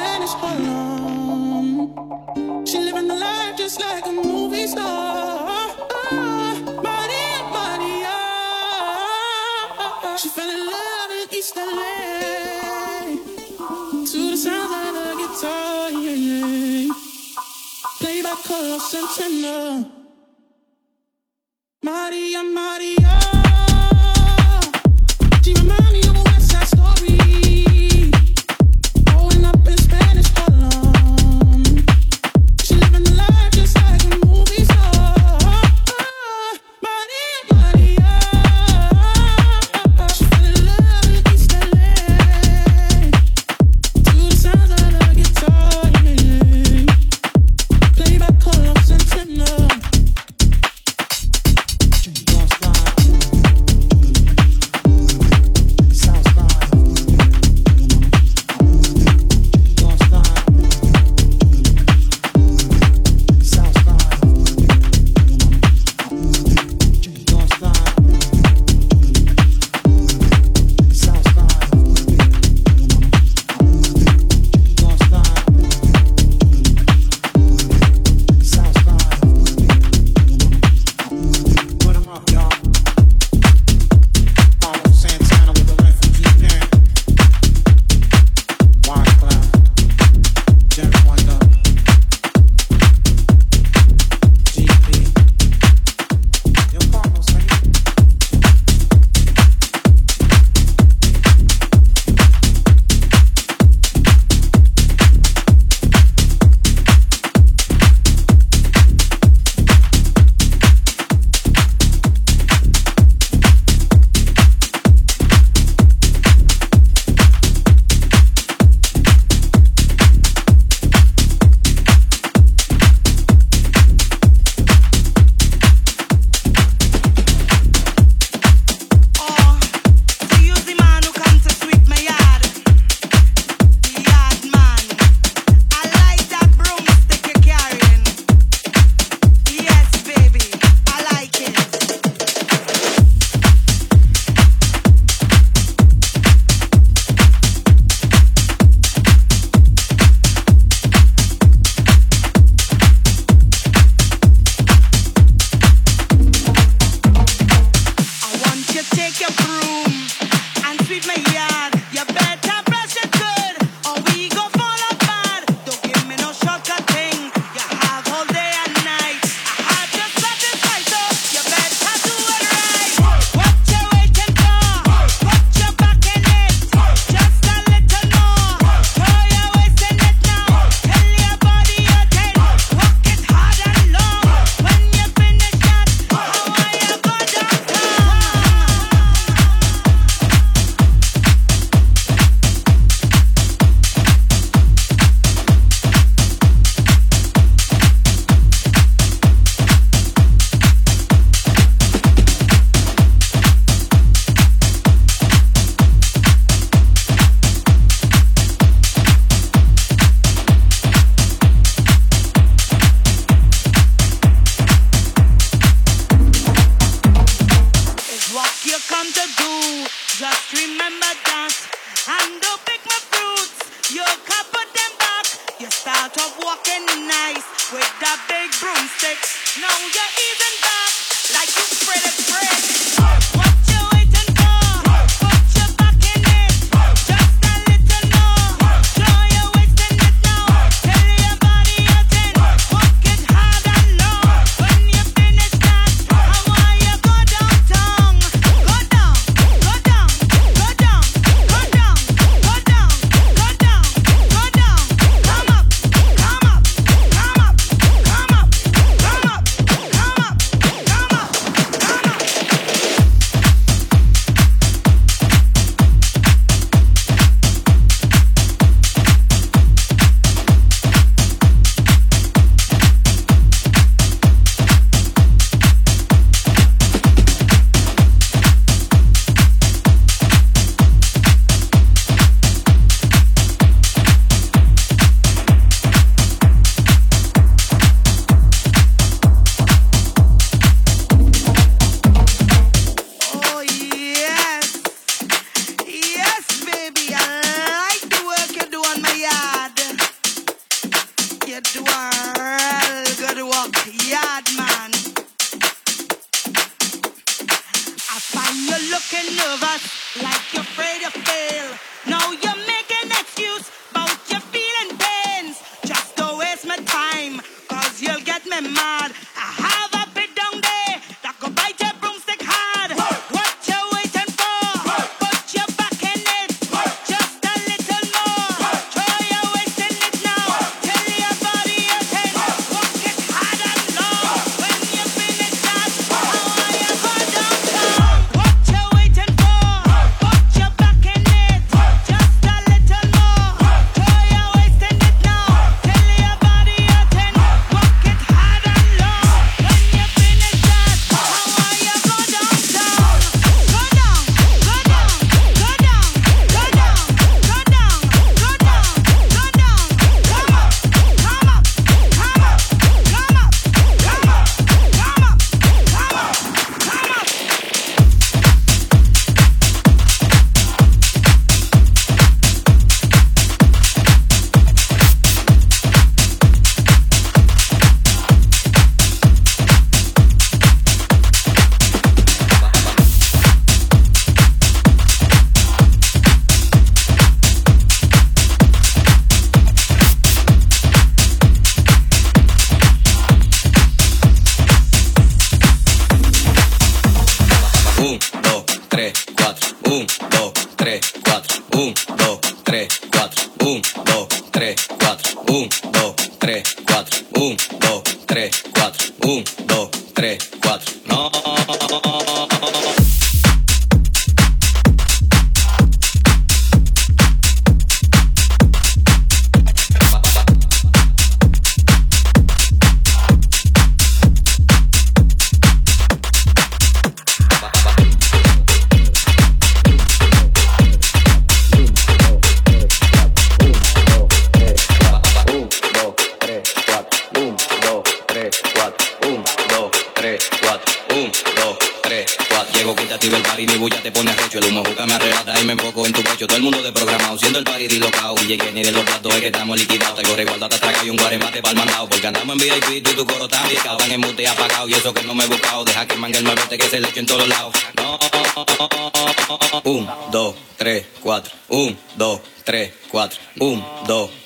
Spanish She living the life just like a movie star. Ah, Maria, Maria. She fell in love in East LA to the sound of the guitar. Yeah, yeah. Played by Carlos Santana. Maria, Maria.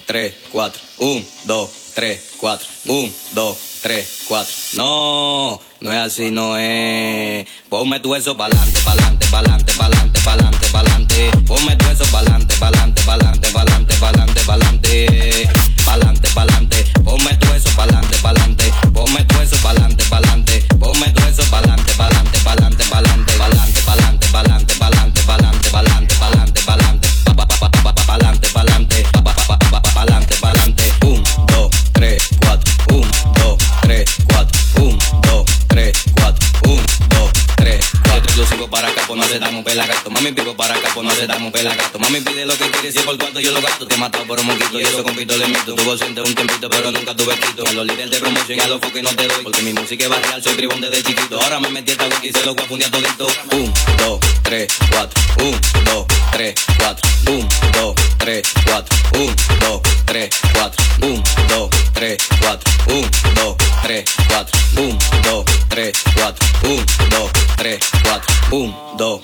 3, 4. 1, 2, 3, 4. 1, 2, 3, 4. No, no es así, no es. Ponme tu eso pa'lante, pa'lante, pa'lante, pa'lante, pa'lante, pa'lante. Ponme tu eso pa'lante, pa'lante, pa'lante, pa'lante, pa'lante, pa'lante. Pa'lante, pa'lante. Ponme tu eso pa'lante, pa'lante. Ponme tu eso pa'lante, pa'lante. Ponme tu eso pa'lante, pa'lante, pa'lante, pa'lante, pa'lante, pa'lante, pa'lante. le damos. Mami, vivo para acá, pues no le damos pela gato. Mami, pide lo que quiere, si por cuarto yo lo gasto. Te he por un moquito y eso compito le mito. Tuvo siente un tiempito, pero nunca tuve quito. A los líderes de promoción a los que no te doy. Porque mi música es barrial, soy tribón desde chiquito. Ahora me metí esta wiki y se lo voy a fundir todito. 1, 2, 3, 4. 1, 2, 3, 4. 1, 2, 3, 4. 1, 2, 3, 4. 1, 2, 3, 4. 1, 2,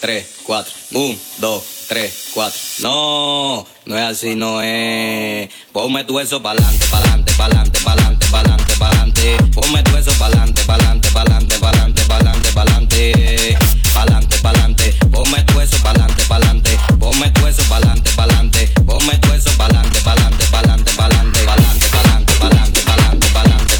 tres, cuatro. Un, dos, tres, cuatro. No, no es así, no es. Ponme tu eso pa'lante, pa'lante, pa'lante, pa'lante, pa'lante, pa'lante. Ponme tu eso pa'lante, pa'lante, pa'lante, pa'lante, pa'lante, pa'lante. Pa'lante, pa'lante. Ponme tu eso pa'lante, pa'lante. Ponme tu eso pa'lante, pa'lante. Ponme tu eso pa'lante, pa'lante, pa'lante, pa'lante, pa'lante, pa'lante, pa'lante, pa'lante, pa'lante,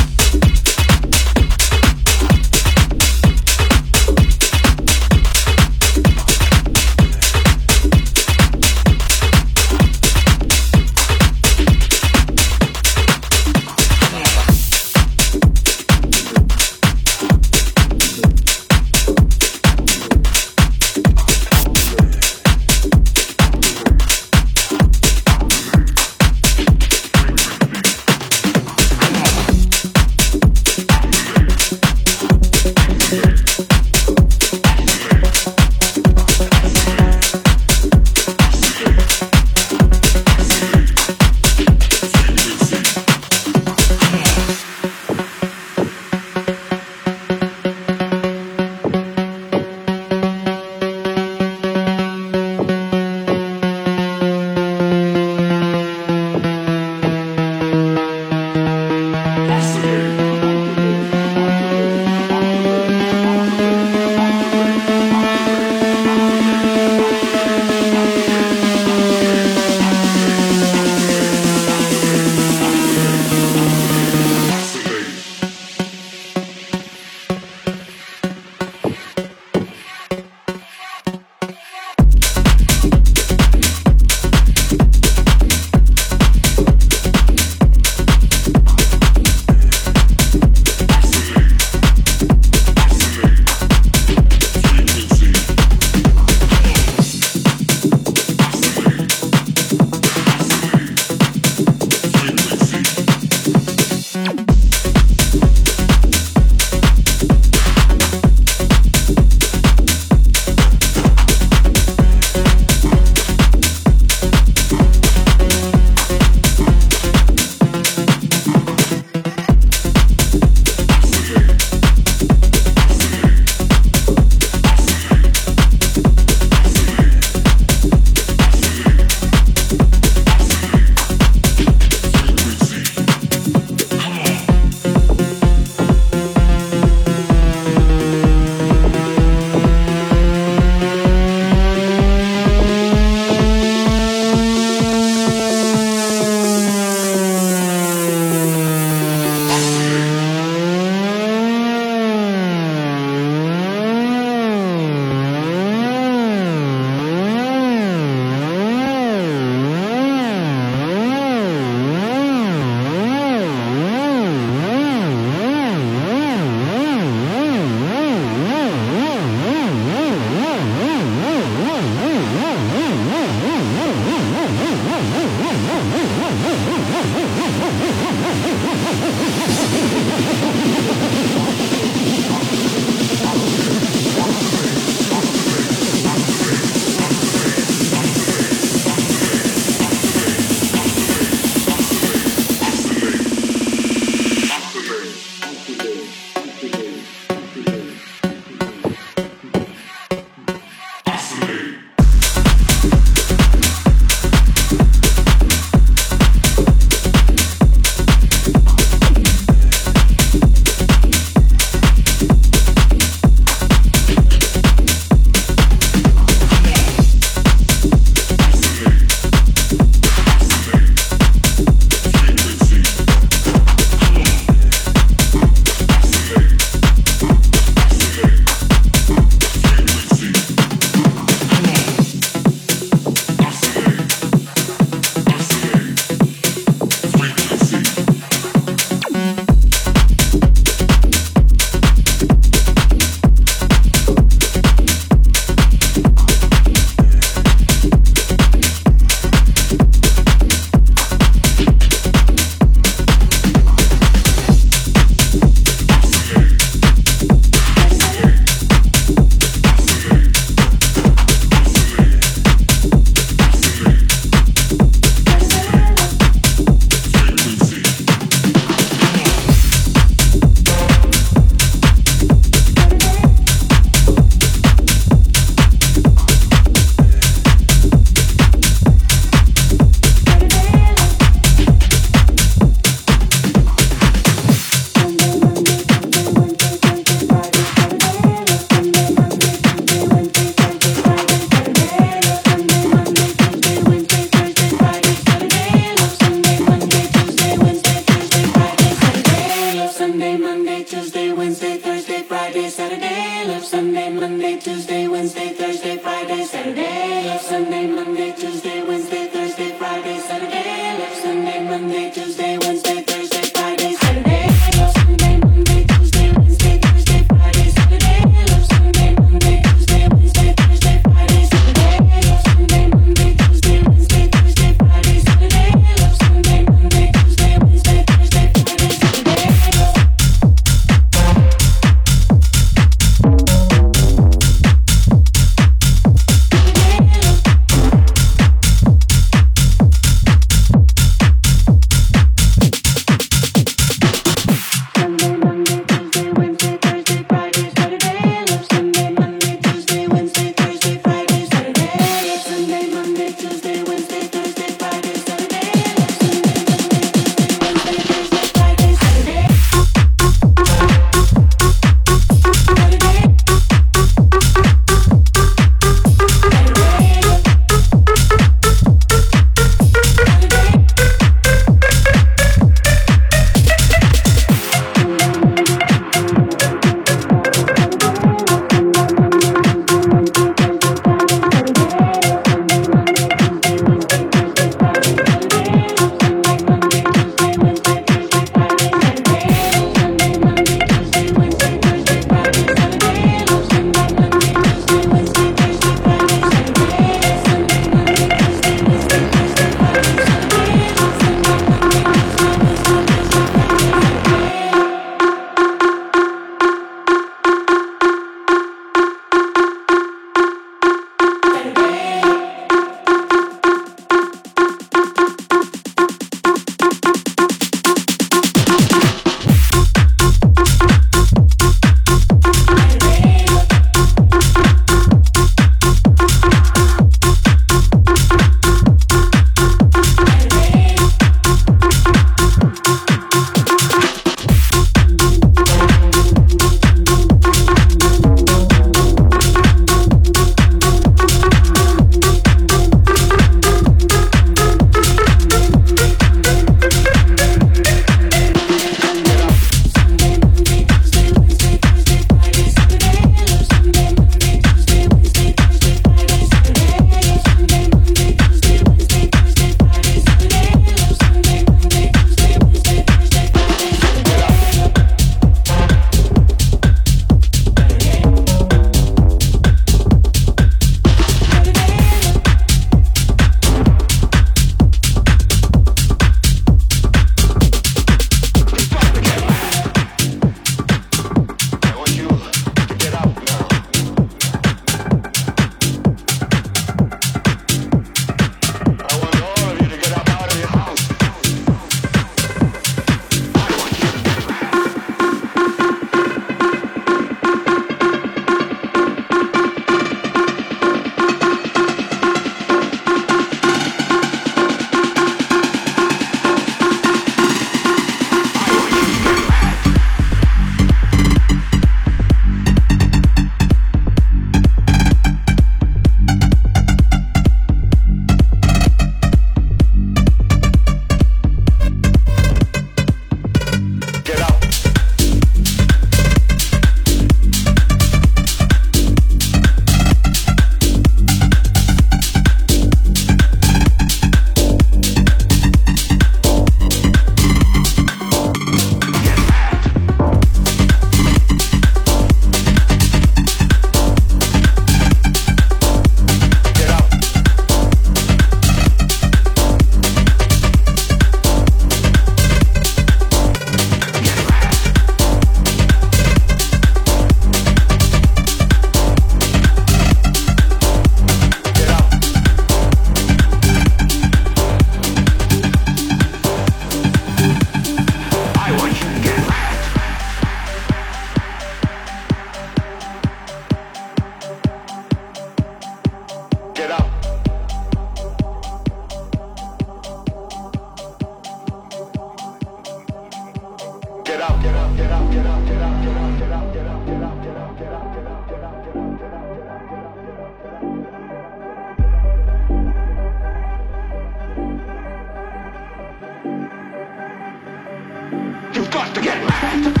You've got to get mad!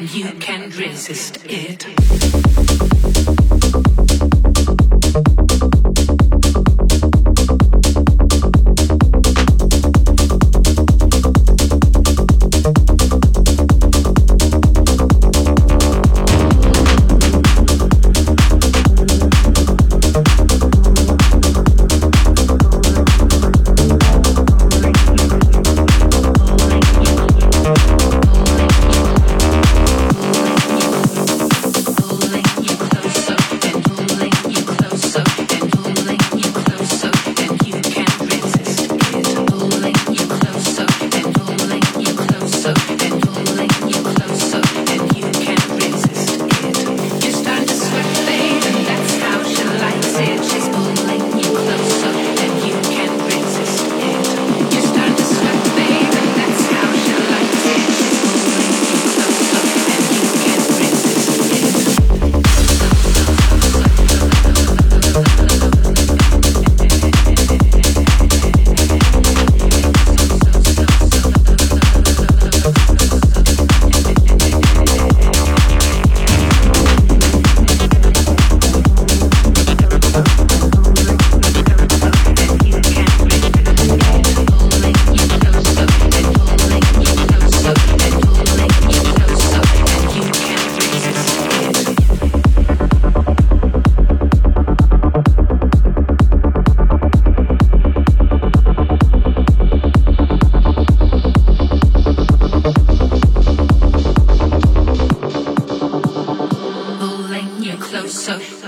And you can't resist it. She's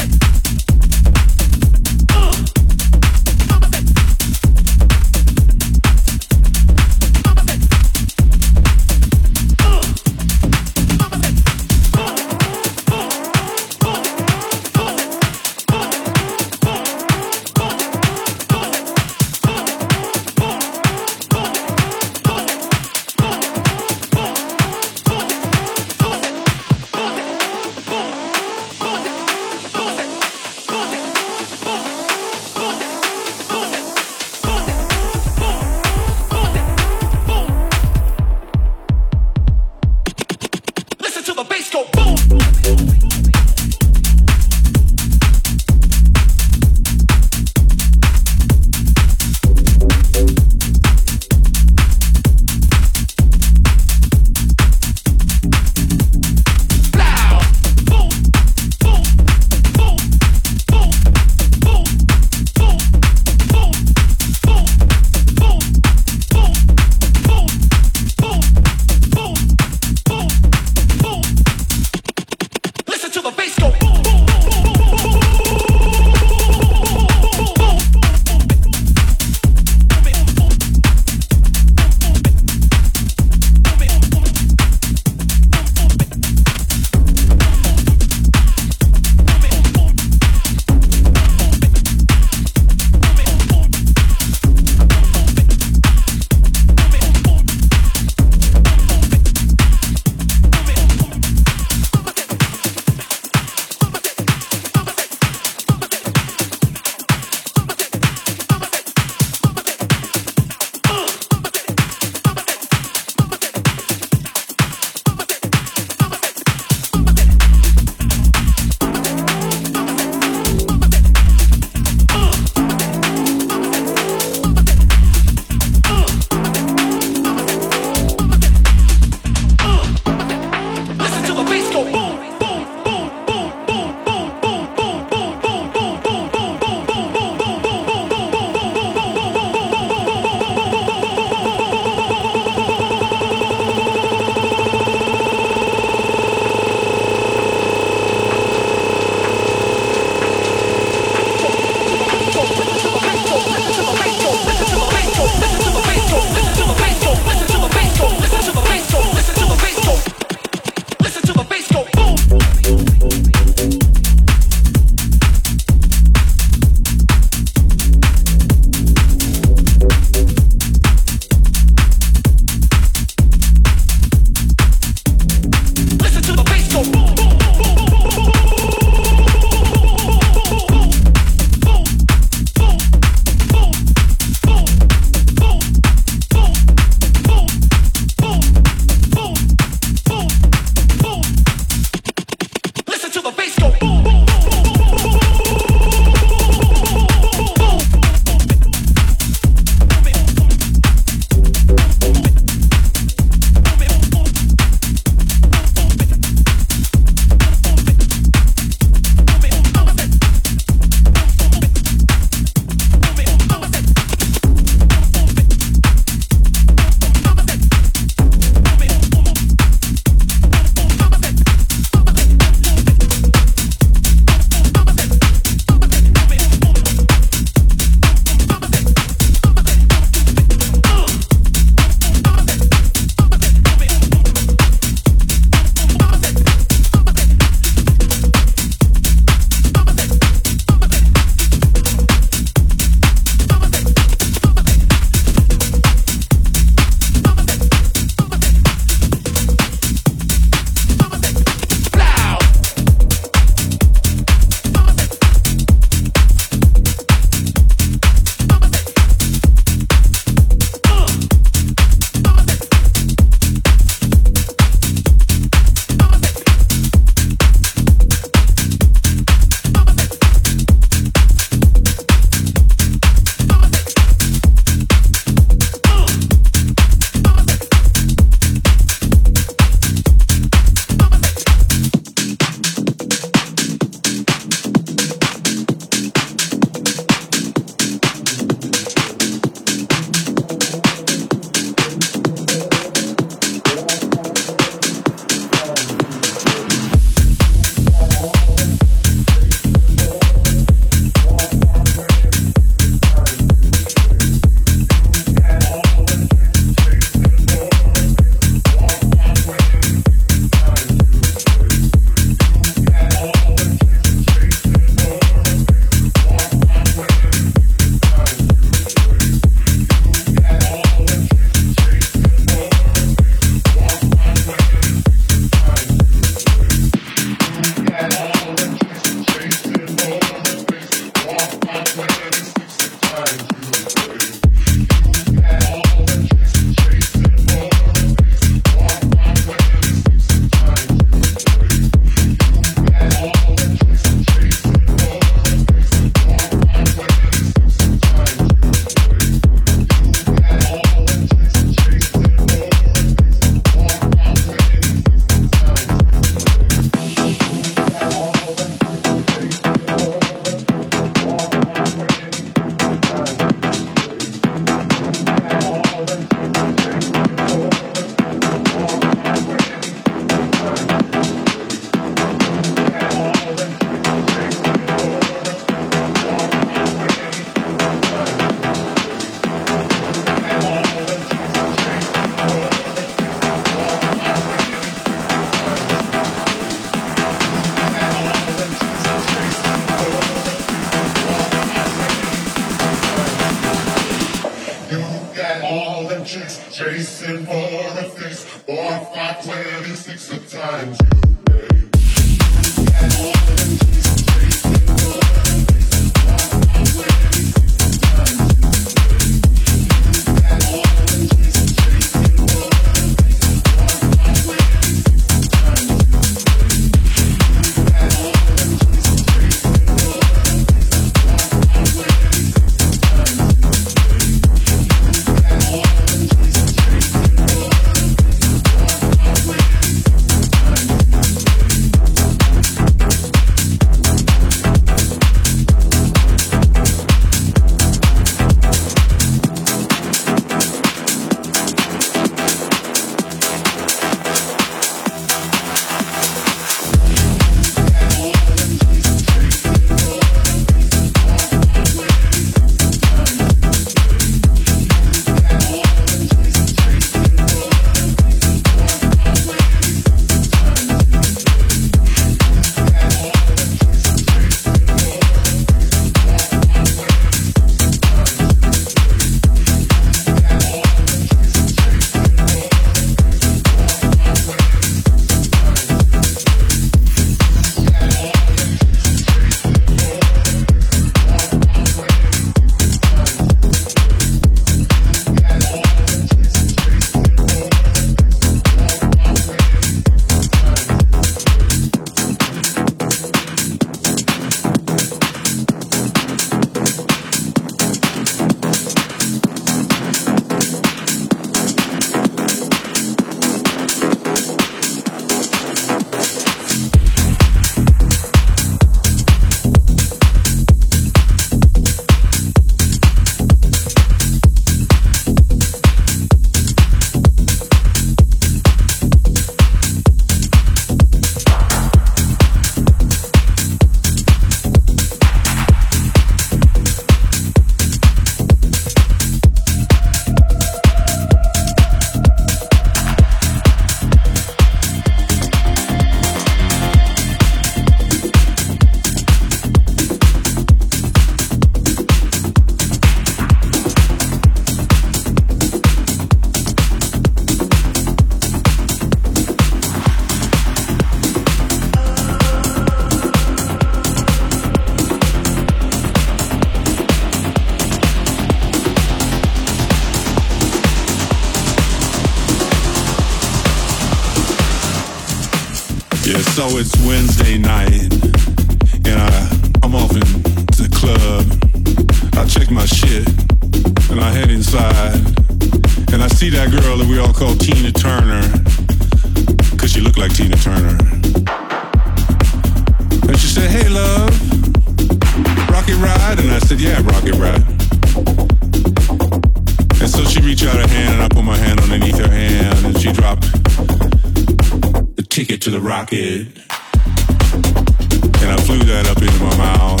And I flew that up into my mouth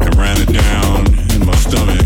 and ran it down in my stomach.